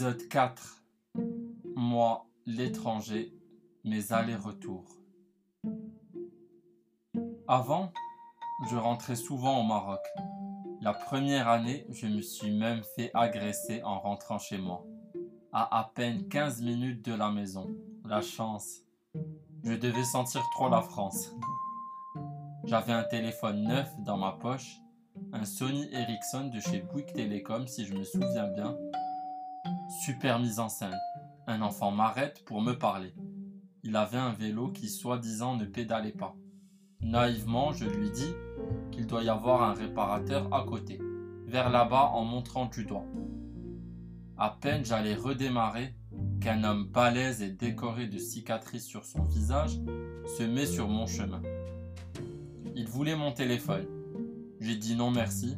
Épisode 4 Moi, l'étranger, mes allers-retours. Avant, je rentrais souvent au Maroc. La première année, je me suis même fait agresser en rentrant chez moi. À à peine 15 minutes de la maison. La chance. Je devais sentir trop la France. J'avais un téléphone neuf dans ma poche, un Sony Ericsson de chez Bouygues Telecom si je me souviens bien. Super mise en scène. Un enfant m'arrête pour me parler. Il avait un vélo qui soi-disant ne pédalait pas. Naïvement, je lui dis qu'il doit y avoir un réparateur à côté, vers là-bas en montrant du doigt. À peine j'allais redémarrer qu'un homme balèze et décoré de cicatrices sur son visage se met sur mon chemin. Il voulait mon téléphone. J'ai dit non merci.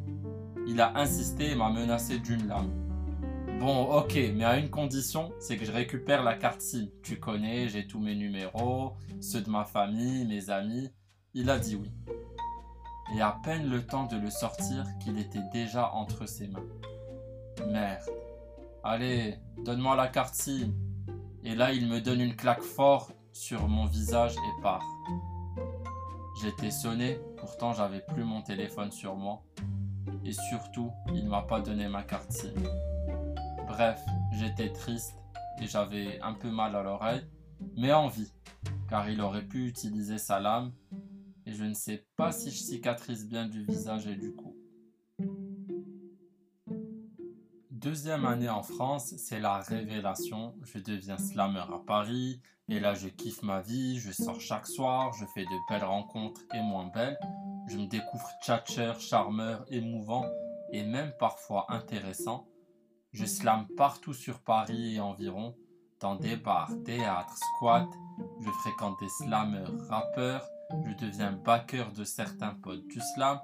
Il a insisté et m'a menacé d'une lame. Bon, ok, mais à une condition, c'est que je récupère la carte SIM. Tu connais, j'ai tous mes numéros, ceux de ma famille, mes amis. Il a dit oui. Et à peine le temps de le sortir qu'il était déjà entre ses mains. Merde. Allez, donne-moi la carte SIM. Et là, il me donne une claque forte sur mon visage et part. J'étais sonné, pourtant j'avais plus mon téléphone sur moi. Et surtout, il m'a pas donné ma carte SIM. Bref, j'étais triste et j'avais un peu mal à l'oreille, mais envie, car il aurait pu utiliser sa lame et je ne sais pas si je cicatrise bien du visage et du cou. Deuxième année en France, c'est la révélation. Je deviens slammer à Paris et là je kiffe ma vie, je sors chaque soir, je fais de belles rencontres et moins belles. Je me découvre tchatcher, charmeur, émouvant et même parfois intéressant. Je slame partout sur Paris et environ, dans des bars, théâtres, squats. Je fréquente des slammers, rappeurs. Je deviens backer de certains potes du slam.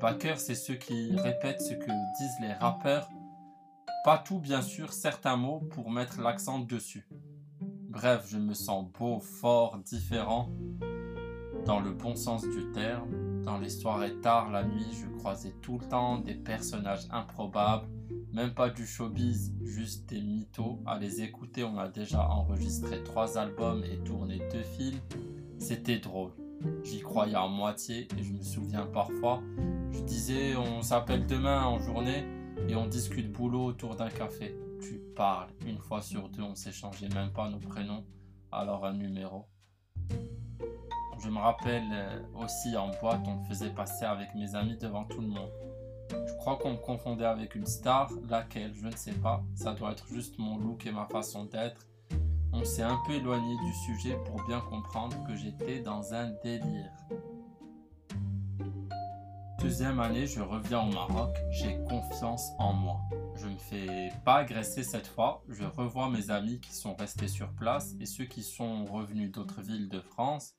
Backer, c'est ceux qui répètent ce que disent les rappeurs. Pas tout, bien sûr, certains mots pour mettre l'accent dessus. Bref, je me sens beau, fort, différent, dans le bon sens du terme. Dans les soirées tard la nuit, je croisais tout le temps des personnages improbables, même pas du showbiz, juste des mythos. À les écouter, on a déjà enregistré trois albums et tourné deux films. C'était drôle. J'y croyais à moitié et je me souviens parfois, je disais on s'appelle demain en journée et on discute boulot autour d'un café. Tu parles, une fois sur deux, on s'échangeait même pas nos prénoms, alors un numéro. Je me rappelle euh, aussi en boîte, on faisait passer avec mes amis devant tout le monde. Je crois qu'on me confondait avec une star, laquelle, je ne sais pas. Ça doit être juste mon look et ma façon d'être. On s'est un peu éloigné du sujet pour bien comprendre que j'étais dans un délire. Deuxième année, je reviens au Maroc, j'ai confiance en moi. Je me fais pas agresser cette fois, je revois mes amis qui sont restés sur place et ceux qui sont revenus d'autres villes de France.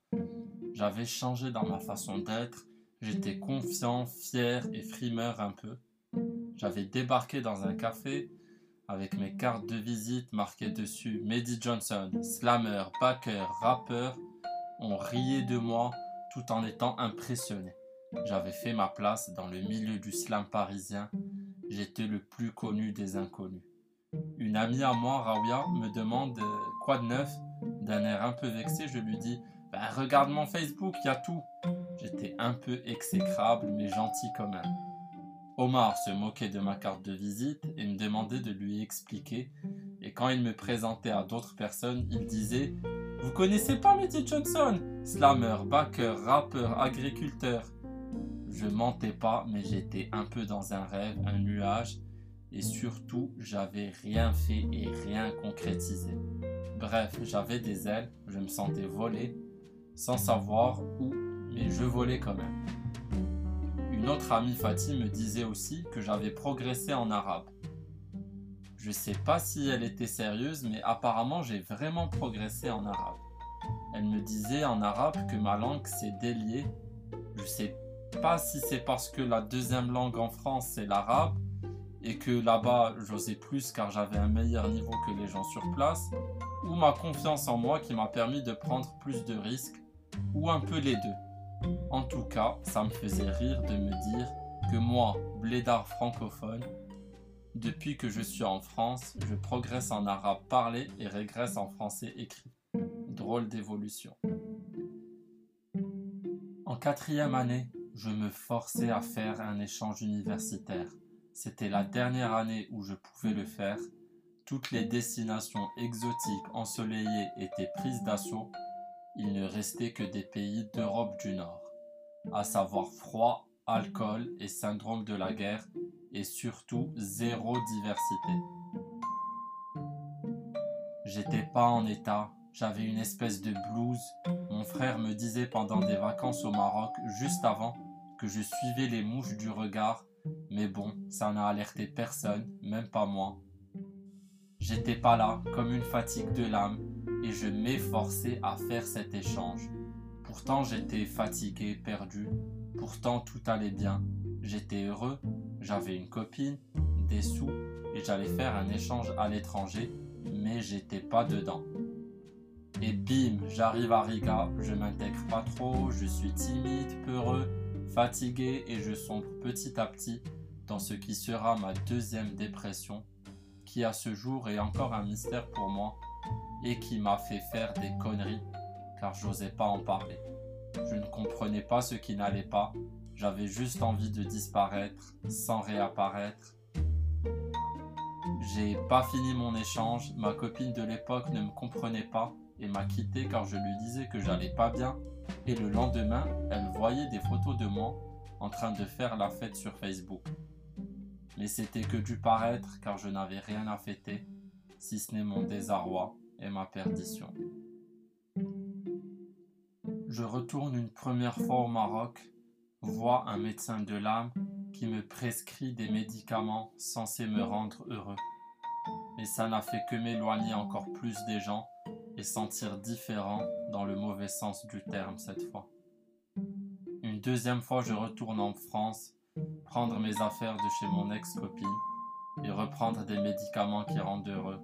J'avais changé dans ma façon d'être, j'étais confiant, fier et frimeur un peu. J'avais débarqué dans un café avec mes cartes de visite marquées dessus Mehdi Johnson, slammer, backer, rappeur. On riait de moi tout en étant impressionné. J'avais fait ma place dans le milieu du slam parisien. J'étais le plus connu des inconnus. Une amie à moi, Rawia, me demande euh, quoi de neuf? D'un air un peu vexé, je lui dis bah, Regarde mon Facebook, il y a tout. J'étais un peu exécrable, mais gentil quand même. Omar se moquait de ma carte de visite et me demandait de lui expliquer. Et quand il me présentait à d'autres personnes, il disait Vous connaissez pas Mehdi Johnson Slammer, backer, rappeur, agriculteur. Je mentais pas, mais j'étais un peu dans un rêve, un nuage, et surtout, j'avais rien fait et rien concrétisé. Bref, j'avais des ailes, je me sentais voler, sans savoir où, mais je volais quand même. Une autre amie Fatih me disait aussi que j'avais progressé en arabe. Je sais pas si elle était sérieuse, mais apparemment j'ai vraiment progressé en arabe. Elle me disait en arabe que ma langue s'est déliée. Je sais pas si c'est parce que la deuxième langue en France c'est l'arabe et que là-bas j'osais plus car j'avais un meilleur niveau que les gens sur place, ou ma confiance en moi qui m'a permis de prendre plus de risques, ou un peu les deux. En tout cas, ça me faisait rire de me dire que moi, blédard francophone, Depuis que je suis en France, je progresse en arabe parlé et régresse en français écrit. Drôle d'évolution. En quatrième année, je me forçais à faire un échange universitaire. C'était la dernière année où je pouvais le faire. Toutes les destinations exotiques ensoleillées étaient prises d'assaut. Il ne restait que des pays d'Europe du Nord, à savoir froid, alcool et syndrome de la guerre, et surtout zéro diversité. J'étais pas en état, j'avais une espèce de blues. Mon frère me disait pendant des vacances au Maroc, juste avant, que je suivais les mouches du regard, mais bon, ça n'a alerté personne, même pas moi. J'étais pas là, comme une fatigue de l'âme, et je m'efforçais à faire cet échange. Pourtant j'étais fatigué, perdu, pourtant tout allait bien. J'étais heureux, j'avais une copine, des sous, et j'allais faire un échange à l'étranger, mais j'étais pas dedans. Et bim, j'arrive à Riga, je m'intègre pas trop, je suis timide, peureux, fatigué et je sombre petit à petit dans ce qui sera ma deuxième dépression, qui à ce jour est encore un mystère pour moi et qui m'a fait faire des conneries car j'osais pas en parler. Je ne comprenais pas ce qui n'allait pas, j'avais juste envie de disparaître sans réapparaître. J'ai pas fini mon échange, ma copine de l'époque ne me comprenait pas et m'a quitté car je lui disais que j'allais pas bien et le lendemain, elle voyait des photos de moi en train de faire la fête sur Facebook. Mais c'était que du paraître car je n'avais rien à fêter, si ce n'est mon désarroi ma perdition. Je retourne une première fois au Maroc, vois un médecin de l'âme qui me prescrit des médicaments censés me rendre heureux. Mais ça n'a fait que m'éloigner encore plus des gens et sentir différent dans le mauvais sens du terme cette fois. Une deuxième fois, je retourne en France, prendre mes affaires de chez mon ex-copine et reprendre des médicaments qui rendent heureux.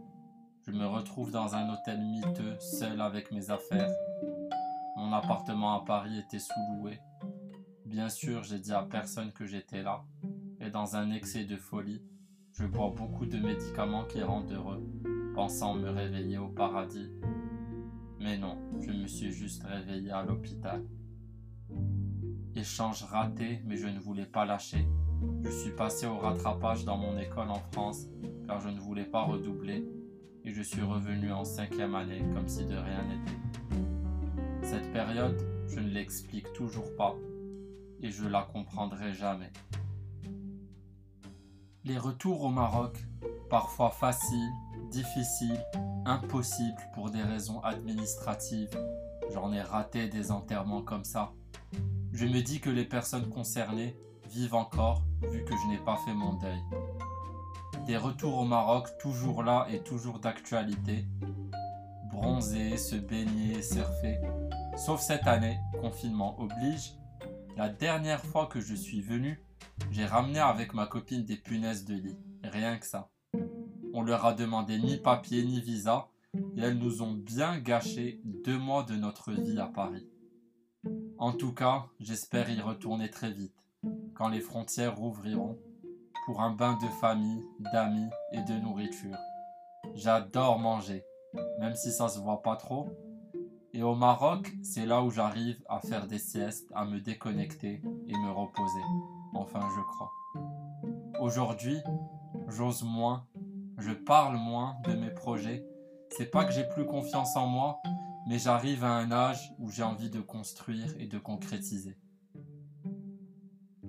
Je me retrouve dans un hôtel miteux, seul avec mes affaires. Mon appartement à Paris était sous-loué. Bien sûr, j'ai dit à personne que j'étais là, et dans un excès de folie, je bois beaucoup de médicaments qui rendent heureux, pensant me réveiller au paradis mais non, je me suis juste réveillé à l'hôpital. Échange raté, mais je ne voulais pas lâcher. Je suis passé au rattrapage dans mon école en France, car je ne voulais pas redoubler, et je suis revenu en cinquième année comme si de rien n'était. Cette période, je ne l'explique toujours pas, et je la comprendrai jamais. Les retours au Maroc, parfois faciles, difficiles, impossibles pour des raisons administratives. J'en ai raté des enterrements comme ça. Je me dis que les personnes concernées vivent encore vu que je n'ai pas fait mon deuil. Des retours au Maroc toujours là et toujours d'actualité. Bronzer, se baigner, surfer. Sauf cette année, confinement oblige. La dernière fois que je suis venu, j'ai ramené avec ma copine des punaises de lit. Rien que ça. On leur a demandé ni papier ni visa et elles nous ont bien gâché deux mois de notre vie à Paris. En tout cas, j'espère y retourner très vite, quand les frontières rouvriront, pour un bain de famille, d'amis et de nourriture. J'adore manger, même si ça se voit pas trop. Et au Maroc, c'est là où j'arrive à faire des siestes, à me déconnecter et me reposer. Enfin, je crois. Aujourd'hui, j'ose moins, je parle moins de mes projets. C'est pas que j'ai plus confiance en moi, mais j'arrive à un âge où j'ai envie de construire et de concrétiser.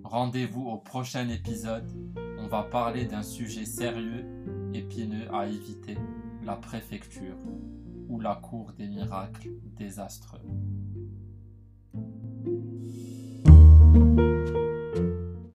Rendez-vous au prochain épisode. Va parler d'un sujet sérieux, épineux à éviter, la préfecture ou la cour des miracles désastreux.